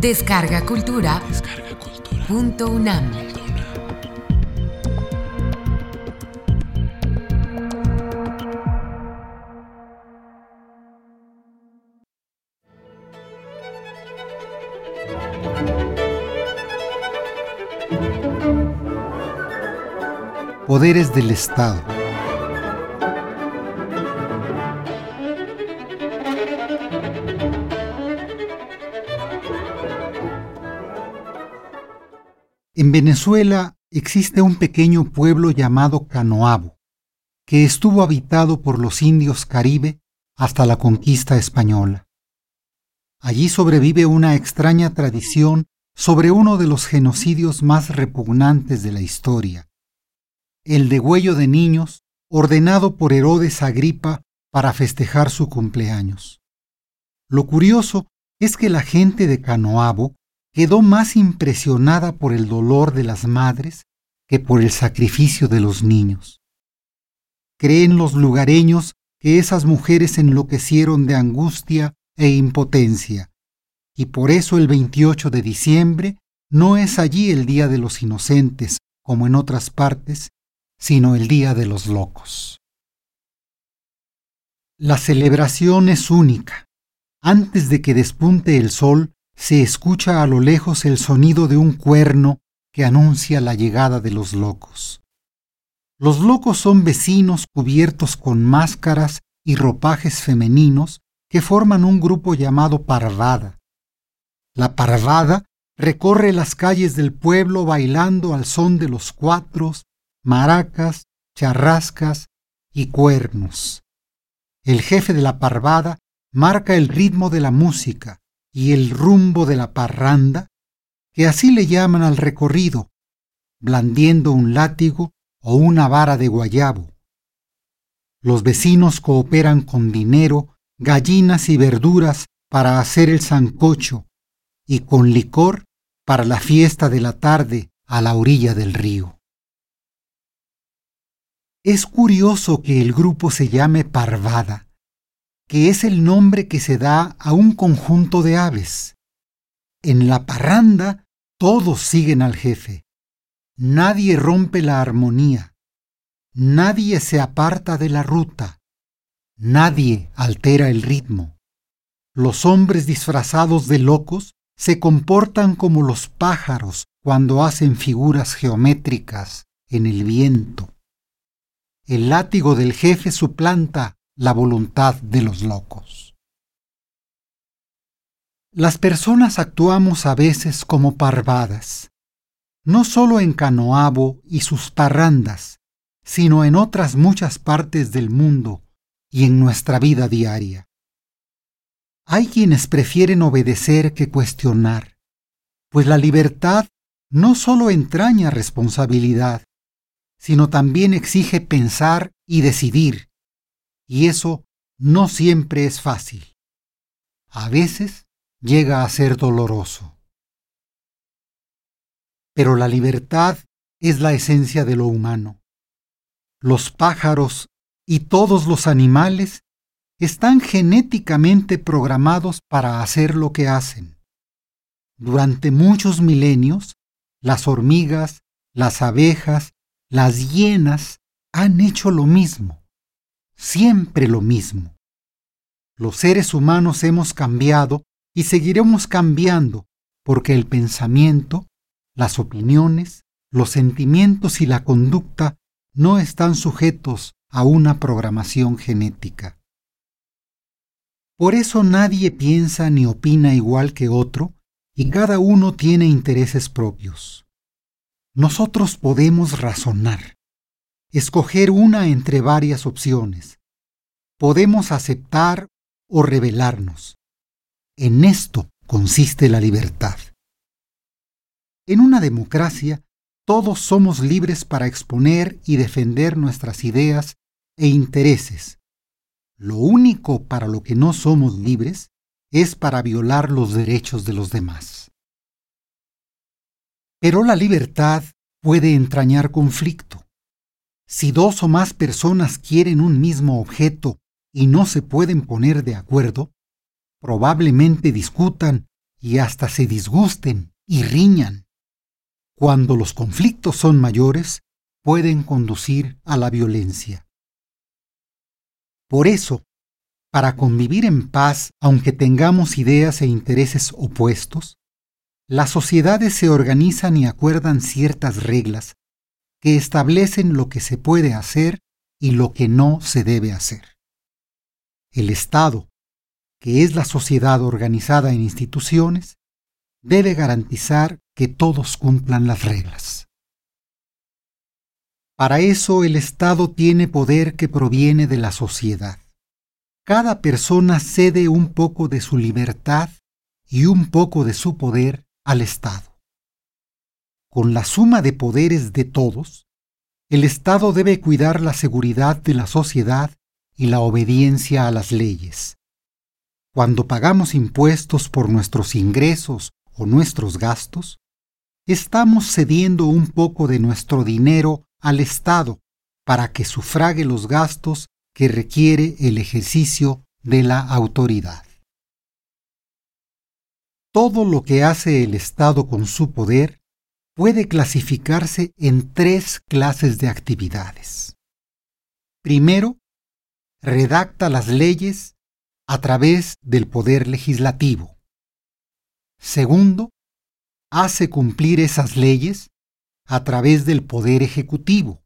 Descarga Cultura. Punto UNAM. Poderes del Estado. En Venezuela existe un pequeño pueblo llamado Canoabo, que estuvo habitado por los indios caribe hasta la conquista española. Allí sobrevive una extraña tradición sobre uno de los genocidios más repugnantes de la historia, el degüello de niños ordenado por Herodes Agripa para festejar su cumpleaños. Lo curioso es que la gente de Canoabo quedó más impresionada por el dolor de las madres que por el sacrificio de los niños. Creen los lugareños que esas mujeres enloquecieron de angustia e impotencia, y por eso el 28 de diciembre no es allí el Día de los Inocentes, como en otras partes, sino el Día de los Locos. La celebración es única. Antes de que despunte el sol, se escucha a lo lejos el sonido de un cuerno que anuncia la llegada de los locos. Los locos son vecinos cubiertos con máscaras y ropajes femeninos que forman un grupo llamado parvada. La parvada recorre las calles del pueblo bailando al son de los cuatros, maracas, charrascas y cuernos. El jefe de la parvada marca el ritmo de la música, y el rumbo de la parranda, que así le llaman al recorrido, blandiendo un látigo o una vara de guayabo. Los vecinos cooperan con dinero, gallinas y verduras para hacer el sancocho y con licor para la fiesta de la tarde a la orilla del río. Es curioso que el grupo se llame Parvada, que es el nombre que se da a un conjunto de aves. En la parranda todos siguen al jefe. Nadie rompe la armonía. Nadie se aparta de la ruta. Nadie altera el ritmo. Los hombres disfrazados de locos se comportan como los pájaros cuando hacen figuras geométricas en el viento. El látigo del jefe suplanta la voluntad de los locos. Las personas actuamos a veces como parvadas, no solo en Canoabo y sus parrandas, sino en otras muchas partes del mundo y en nuestra vida diaria. Hay quienes prefieren obedecer que cuestionar, pues la libertad no solo entraña responsabilidad, sino también exige pensar y decidir, y eso no siempre es fácil. A veces llega a ser doloroso. Pero la libertad es la esencia de lo humano. Los pájaros y todos los animales están genéticamente programados para hacer lo que hacen. Durante muchos milenios, las hormigas, las abejas, las hienas han hecho lo mismo siempre lo mismo. Los seres humanos hemos cambiado y seguiremos cambiando porque el pensamiento, las opiniones, los sentimientos y la conducta no están sujetos a una programación genética. Por eso nadie piensa ni opina igual que otro y cada uno tiene intereses propios. Nosotros podemos razonar, escoger una entre varias opciones. Podemos aceptar o rebelarnos. En esto consiste la libertad. En una democracia, todos somos libres para exponer y defender nuestras ideas e intereses. Lo único para lo que no somos libres es para violar los derechos de los demás. Pero la libertad puede entrañar conflicto. Si dos o más personas quieren un mismo objeto y no se pueden poner de acuerdo, probablemente discutan y hasta se disgusten y riñan. Cuando los conflictos son mayores, pueden conducir a la violencia. Por eso, para convivir en paz, aunque tengamos ideas e intereses opuestos, las sociedades se organizan y acuerdan ciertas reglas que establecen lo que se puede hacer y lo que no se debe hacer. El Estado, que es la sociedad organizada en instituciones, debe garantizar que todos cumplan las reglas. Para eso el Estado tiene poder que proviene de la sociedad. Cada persona cede un poco de su libertad y un poco de su poder al Estado. Con la suma de poderes de todos, el Estado debe cuidar la seguridad de la sociedad y la obediencia a las leyes. Cuando pagamos impuestos por nuestros ingresos o nuestros gastos, estamos cediendo un poco de nuestro dinero al Estado para que sufrague los gastos que requiere el ejercicio de la autoridad. Todo lo que hace el Estado con su poder puede clasificarse en tres clases de actividades. Primero, redacta las leyes a través del poder legislativo. Segundo, hace cumplir esas leyes a través del poder ejecutivo.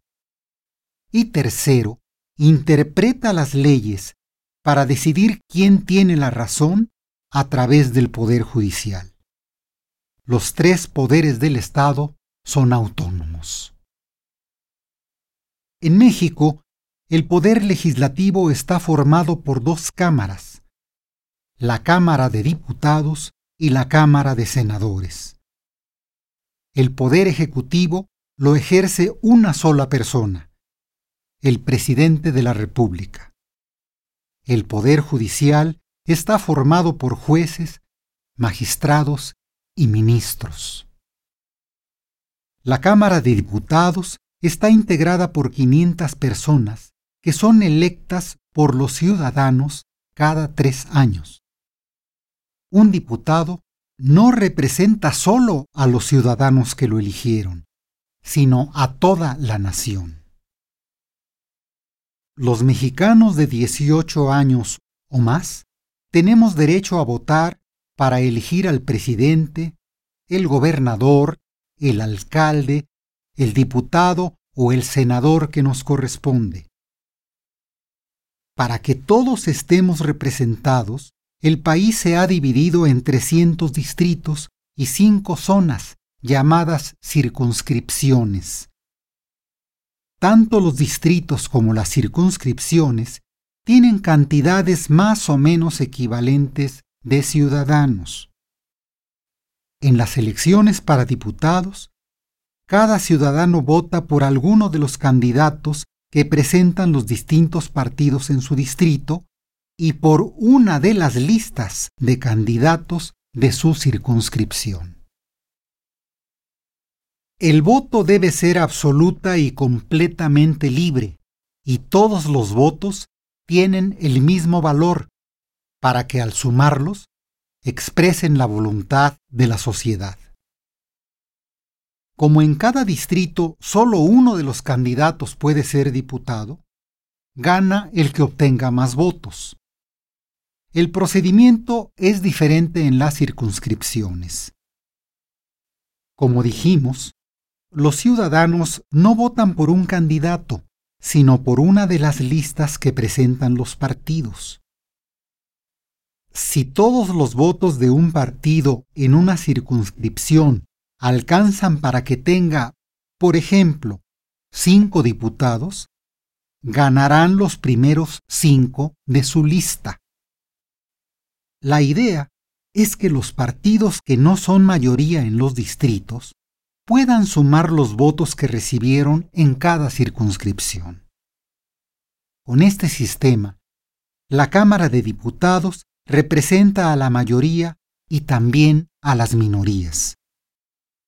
Y tercero, interpreta las leyes para decidir quién tiene la razón a través del Poder Judicial. Los tres poderes del Estado son autónomos. En México, el Poder Legislativo está formado por dos cámaras, la Cámara de Diputados y la Cámara de Senadores. El Poder Ejecutivo lo ejerce una sola persona, el Presidente de la República. El Poder Judicial está formado por jueces, magistrados y ministros. La Cámara de Diputados está integrada por 500 personas que son electas por los ciudadanos cada tres años. Un diputado no representa solo a los ciudadanos que lo eligieron, sino a toda la nación. Los mexicanos de 18 años o más tenemos derecho a votar para elegir al presidente, el gobernador, el alcalde, el diputado o el senador que nos corresponde. Para que todos estemos representados, el país se ha dividido en 300 distritos y cinco zonas llamadas circunscripciones. Tanto los distritos como las circunscripciones tienen cantidades más o menos equivalentes de ciudadanos. En las elecciones para diputados, cada ciudadano vota por alguno de los candidatos que presentan los distintos partidos en su distrito y por una de las listas de candidatos de su circunscripción. El voto debe ser absoluta y completamente libre, y todos los votos tienen el mismo valor para que al sumarlos expresen la voluntad de la sociedad. Como en cada distrito solo uno de los candidatos puede ser diputado, gana el que obtenga más votos. El procedimiento es diferente en las circunscripciones. Como dijimos, los ciudadanos no votan por un candidato, sino por una de las listas que presentan los partidos. Si todos los votos de un partido en una circunscripción alcanzan para que tenga, por ejemplo, cinco diputados, ganarán los primeros cinco de su lista. La idea es que los partidos que no son mayoría en los distritos puedan sumar los votos que recibieron en cada circunscripción. Con este sistema, la Cámara de Diputados representa a la mayoría y también a las minorías.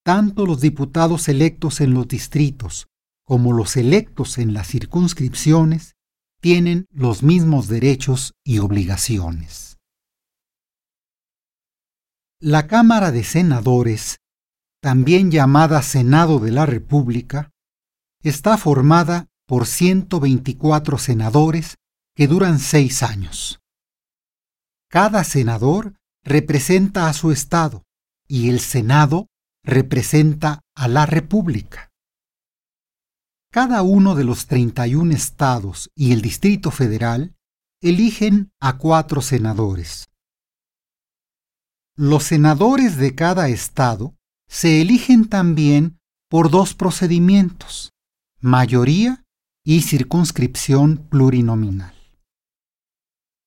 Tanto los diputados electos en los distritos como los electos en las circunscripciones tienen los mismos derechos y obligaciones. La Cámara de Senadores, también llamada Senado de la República, está formada por 124 senadores que duran seis años. Cada senador representa a su Estado y el Senado representa a la República. Cada uno de los 31 estados y el Distrito Federal eligen a cuatro senadores. Los senadores de cada estado se eligen también por dos procedimientos, mayoría y circunscripción plurinominal.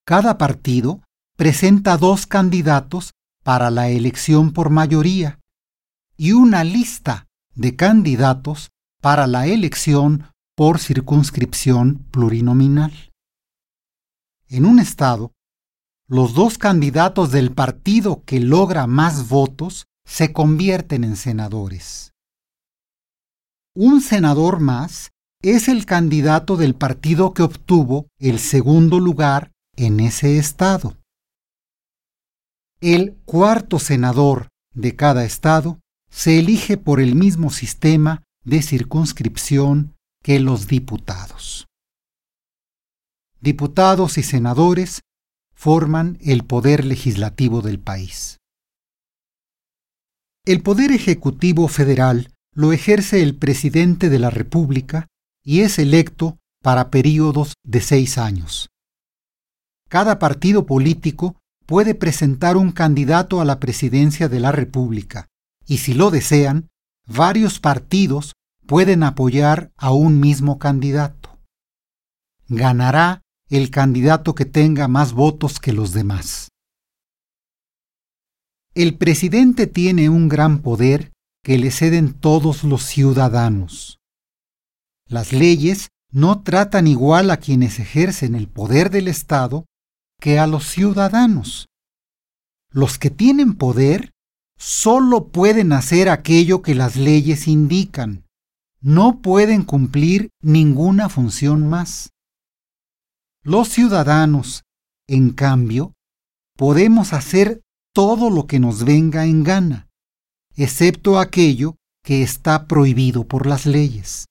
Cada partido presenta dos candidatos para la elección por mayoría y una lista de candidatos para la elección por circunscripción plurinominal. En un estado, los dos candidatos del partido que logra más votos se convierten en senadores. Un senador más es el candidato del partido que obtuvo el segundo lugar en ese estado. El cuarto senador de cada estado se elige por el mismo sistema de circunscripción que los diputados. Diputados y senadores forman el poder legislativo del país. El poder ejecutivo federal lo ejerce el presidente de la República y es electo para períodos de seis años. Cada partido político puede presentar un candidato a la presidencia de la República y si lo desean, varios partidos pueden apoyar a un mismo candidato. Ganará el candidato que tenga más votos que los demás. El presidente tiene un gran poder que le ceden todos los ciudadanos. Las leyes no tratan igual a quienes ejercen el poder del Estado que a los ciudadanos. Los que tienen poder solo pueden hacer aquello que las leyes indican. No pueden cumplir ninguna función más. Los ciudadanos, en cambio, podemos hacer todo lo que nos venga en gana, excepto aquello que está prohibido por las leyes.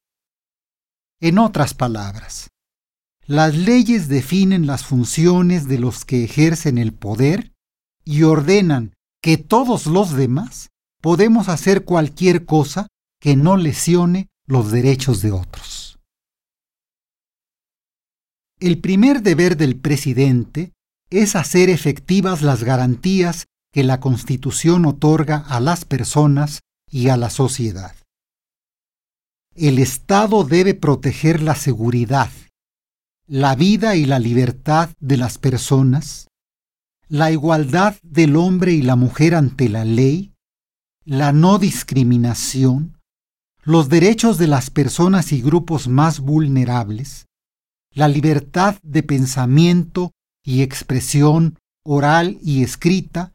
En otras palabras, las leyes definen las funciones de los que ejercen el poder y ordenan que todos los demás podemos hacer cualquier cosa que no lesione los derechos de otros. El primer deber del presidente es hacer efectivas las garantías que la Constitución otorga a las personas y a la sociedad. El Estado debe proteger la seguridad, la vida y la libertad de las personas, la igualdad del hombre y la mujer ante la ley, la no discriminación, los derechos de las personas y grupos más vulnerables, la libertad de pensamiento y expresión oral y escrita,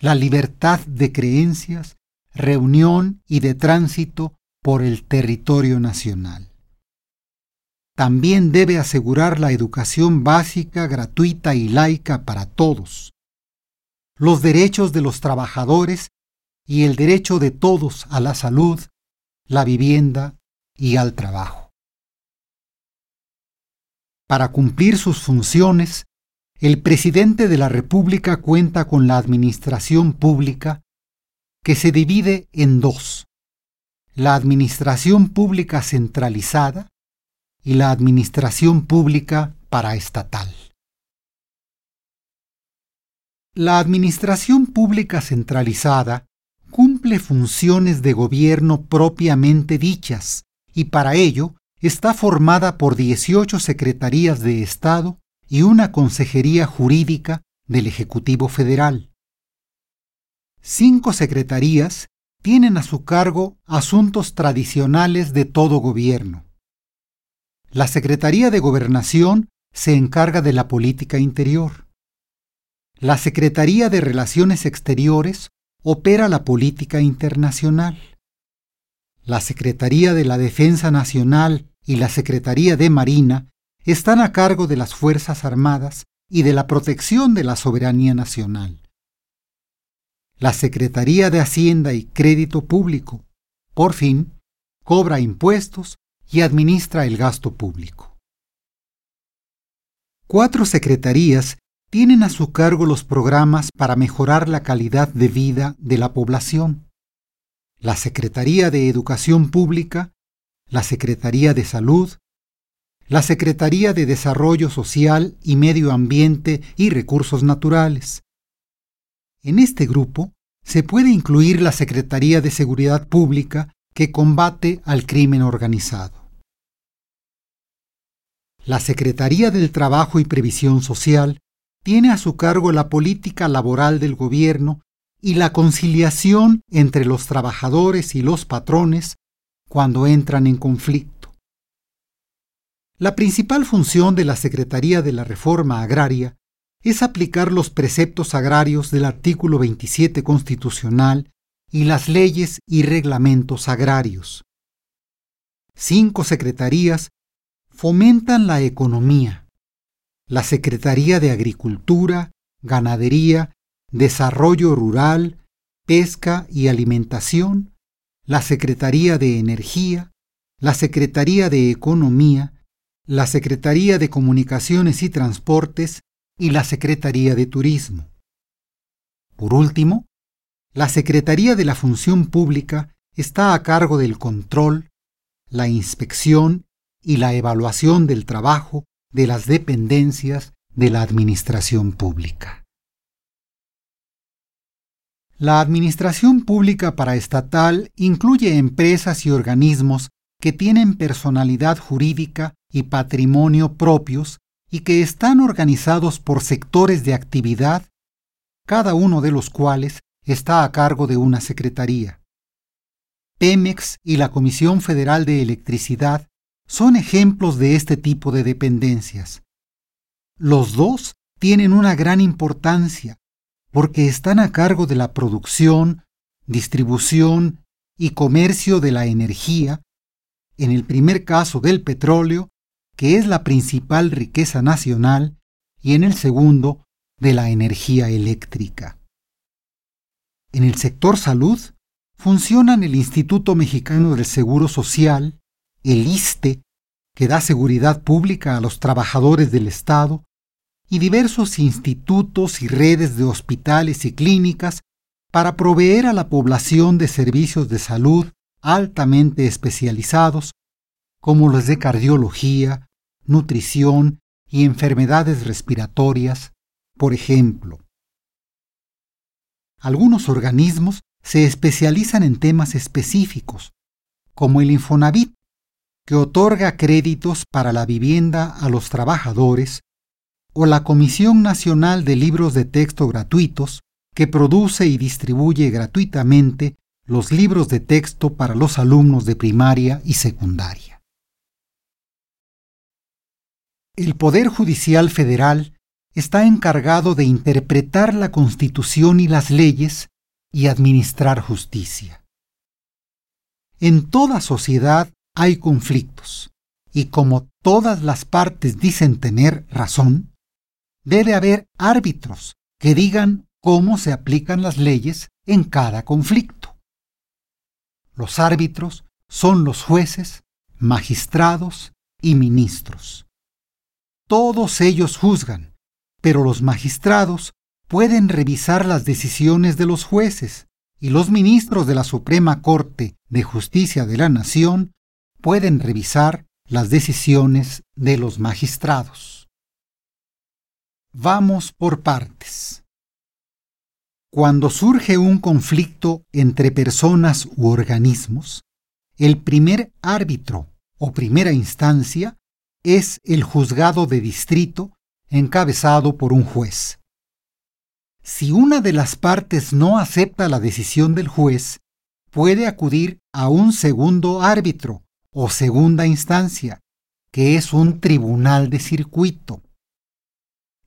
la libertad de creencias, reunión y de tránsito por el territorio nacional. También debe asegurar la educación básica, gratuita y laica para todos, los derechos de los trabajadores y el derecho de todos a la salud, la vivienda y al trabajo. Para cumplir sus funciones, el presidente de la República cuenta con la administración pública que se divide en dos, la administración pública centralizada y la administración pública paraestatal. La administración pública centralizada cumple funciones de gobierno propiamente dichas y para ello está formada por 18 secretarías de Estado y una consejería jurídica del Ejecutivo Federal. Cinco secretarías tienen a su cargo asuntos tradicionales de todo gobierno. La Secretaría de Gobernación se encarga de la política interior. La Secretaría de Relaciones Exteriores opera la política internacional. La Secretaría de la Defensa Nacional y la Secretaría de Marina están a cargo de las Fuerzas Armadas y de la protección de la soberanía nacional. la Secretaría de Hacienda y Crédito Público, por fin, cobra impuestos y administra el gasto público. Cuatro secretarías tienen a su cargo los programas para mejorar la calidad de vida de la población. La Secretaría de Educación Pública, la Secretaría de Salud, la Secretaría de Desarrollo Social y Medio Ambiente y Recursos Naturales. En este grupo se puede incluir la Secretaría de Seguridad Pública que combate al crimen organizado. La Secretaría del Trabajo y Previsión Social tiene a su cargo la política laboral del gobierno y la conciliación entre los trabajadores y los patrones cuando entran en conflicto. La principal función de la Secretaría de la Reforma Agraria es aplicar los preceptos agrarios del artículo 27 constitucional y las leyes y reglamentos agrarios. Cinco secretarías fomentan la economía, la Secretaría de Agricultura, Ganadería, Desarrollo Rural, Pesca y Alimentación, la Secretaría de Energía, la Secretaría de Economía, la Secretaría de Comunicaciones y Transportes y la Secretaría de Turismo. Por último, la Secretaría de la Función Pública está a cargo del control, la inspección y la evaluación del trabajo de las dependencias de la administración pública. La administración pública paraestatal incluye empresas y organismos que tienen personalidad jurídica y patrimonio propios y que están organizados por sectores de actividad, cada uno de los cuales está a cargo de una secretaría. Pemex y la Comisión Federal de Electricidad son ejemplos de este tipo de dependencias. Los dos tienen una gran importancia porque están a cargo de la producción, distribución y comercio de la energía, en el primer caso del petróleo, que es la principal riqueza nacional, y en el segundo, de la energía eléctrica. En el sector salud funcionan el Instituto Mexicano del Seguro Social, el ISTE, que da seguridad pública a los trabajadores del Estado, y diversos institutos y redes de hospitales y clínicas para proveer a la población de servicios de salud altamente especializados, como los de cardiología, nutrición y enfermedades respiratorias, por ejemplo. Algunos organismos se especializan en temas específicos, como el Infonavit, que otorga créditos para la vivienda a los trabajadores, o la Comisión Nacional de Libros de Texto Gratuitos, que produce y distribuye gratuitamente los libros de texto para los alumnos de primaria y secundaria. El Poder Judicial Federal está encargado de interpretar la Constitución y las leyes y administrar justicia. En toda sociedad hay conflictos, y como todas las partes dicen tener razón, debe haber árbitros que digan cómo se aplican las leyes en cada conflicto. Los árbitros son los jueces, magistrados y ministros. Todos ellos juzgan, pero los magistrados pueden revisar las decisiones de los jueces y los ministros de la Suprema Corte de Justicia de la Nación pueden revisar las decisiones de los magistrados. Vamos por partes. Cuando surge un conflicto entre personas u organismos, el primer árbitro o primera instancia es el juzgado de distrito encabezado por un juez. Si una de las partes no acepta la decisión del juez, puede acudir a un segundo árbitro o segunda instancia, que es un tribunal de circuito.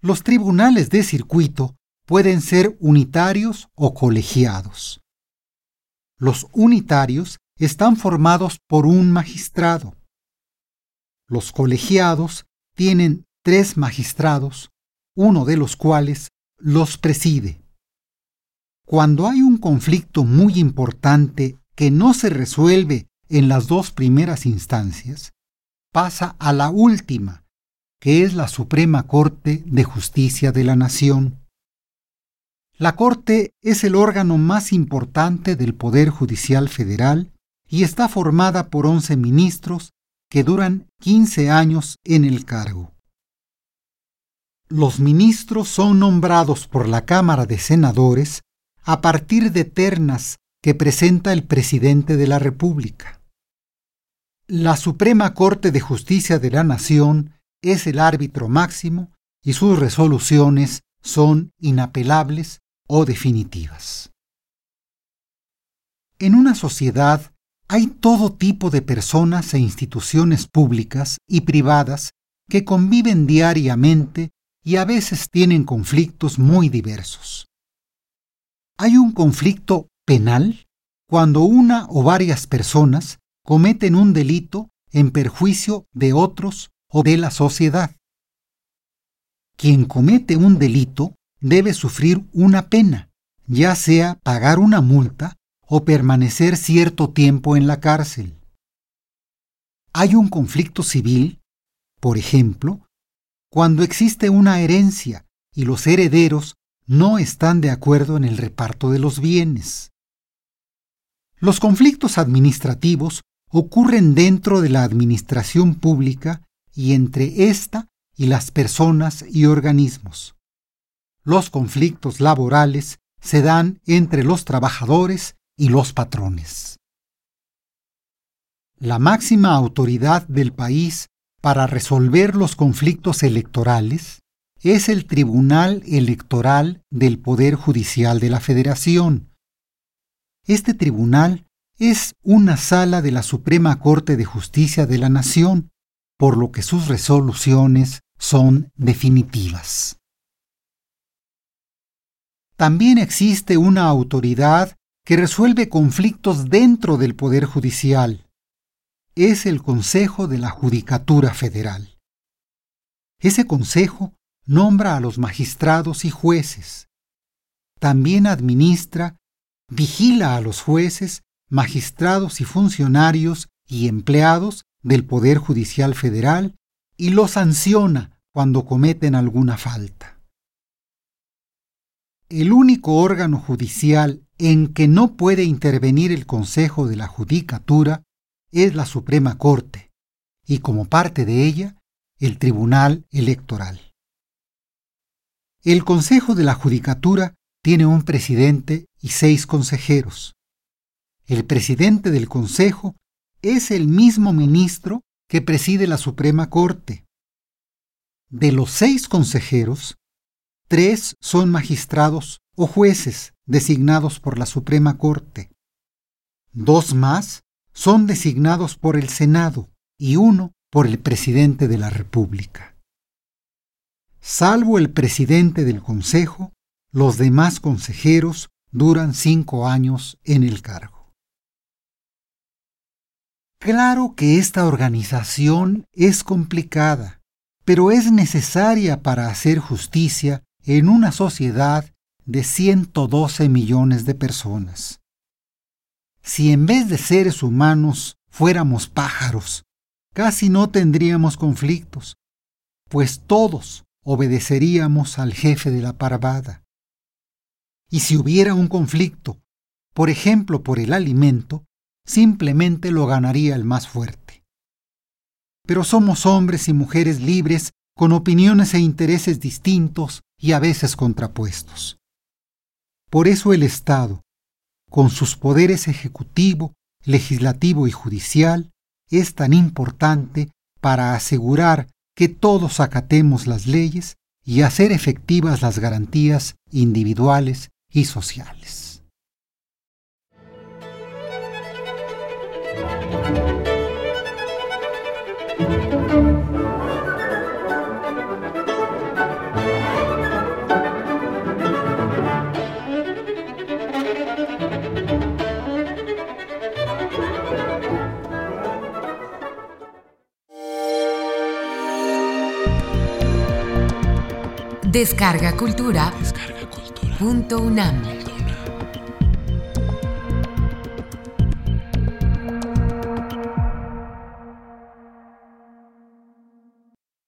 Los tribunales de circuito pueden ser unitarios o colegiados. Los unitarios están formados por un magistrado. Los colegiados tienen tres magistrados, uno de los cuales los preside. Cuando hay un conflicto muy importante que no se resuelve en las dos primeras instancias, pasa a la última, que es la Suprema Corte de Justicia de la Nación. La Corte es el órgano más importante del Poder Judicial Federal y está formada por 11 ministros que duran 15 años en el cargo. Los ministros son nombrados por la Cámara de Senadores a partir de ternas que presenta el presidente de la República. La Suprema Corte de Justicia de la Nación es el árbitro máximo y sus resoluciones son inapelables o definitivas. En una sociedad hay todo tipo de personas e instituciones públicas y privadas que conviven diariamente y a veces tienen conflictos muy diversos. Hay un conflicto penal cuando una o varias personas cometen un delito en perjuicio de otros o de la sociedad. Quien comete un delito debe sufrir una pena, ya sea pagar una multa o permanecer cierto tiempo en la cárcel. Hay un conflicto civil, por ejemplo, cuando existe una herencia y los herederos no están de acuerdo en el reparto de los bienes. Los conflictos administrativos ocurren dentro de la administración pública y entre ésta y las personas y organismos. Los conflictos laborales se dan entre los trabajadores y los patrones. La máxima autoridad del país para resolver los conflictos electorales es el Tribunal Electoral del Poder Judicial de la Federación. Este tribunal es una sala de la Suprema Corte de Justicia de la Nación, por lo que sus resoluciones son definitivas. También existe una autoridad que resuelve conflictos dentro del Poder Judicial. Es el Consejo de la Judicatura Federal. Ese consejo nombra a los magistrados y jueces. También administra, vigila a los jueces, magistrados y funcionarios y empleados del Poder Judicial Federal y los sanciona cuando cometen alguna falta. El único órgano judicial en que no puede intervenir el Consejo de la Judicatura es la Suprema Corte, y como parte de ella, el Tribunal Electoral. El Consejo de la Judicatura tiene un presidente y seis consejeros. El presidente del Consejo es el mismo ministro que preside la Suprema Corte. De los seis consejeros, tres son magistrados o jueces designados por la Suprema Corte. Dos más son designados por el Senado y uno por el presidente de la República. Salvo el presidente del Consejo, los demás consejeros duran cinco años en el cargo. Claro que esta organización es complicada, pero es necesaria para hacer justicia en una sociedad de 112 millones de personas. Si en vez de seres humanos fuéramos pájaros, casi no tendríamos conflictos, pues todos obedeceríamos al jefe de la parvada. Y si hubiera un conflicto, por ejemplo por el alimento, simplemente lo ganaría el más fuerte. Pero somos hombres y mujeres libres con opiniones e intereses distintos y a veces contrapuestos. Por eso el Estado, con sus poderes ejecutivo, legislativo y judicial, es tan importante para asegurar que todos acatemos las leyes y hacer efectivas las garantías individuales y sociales. Descarga Cultura. Descarga cultura. Punto UNAM.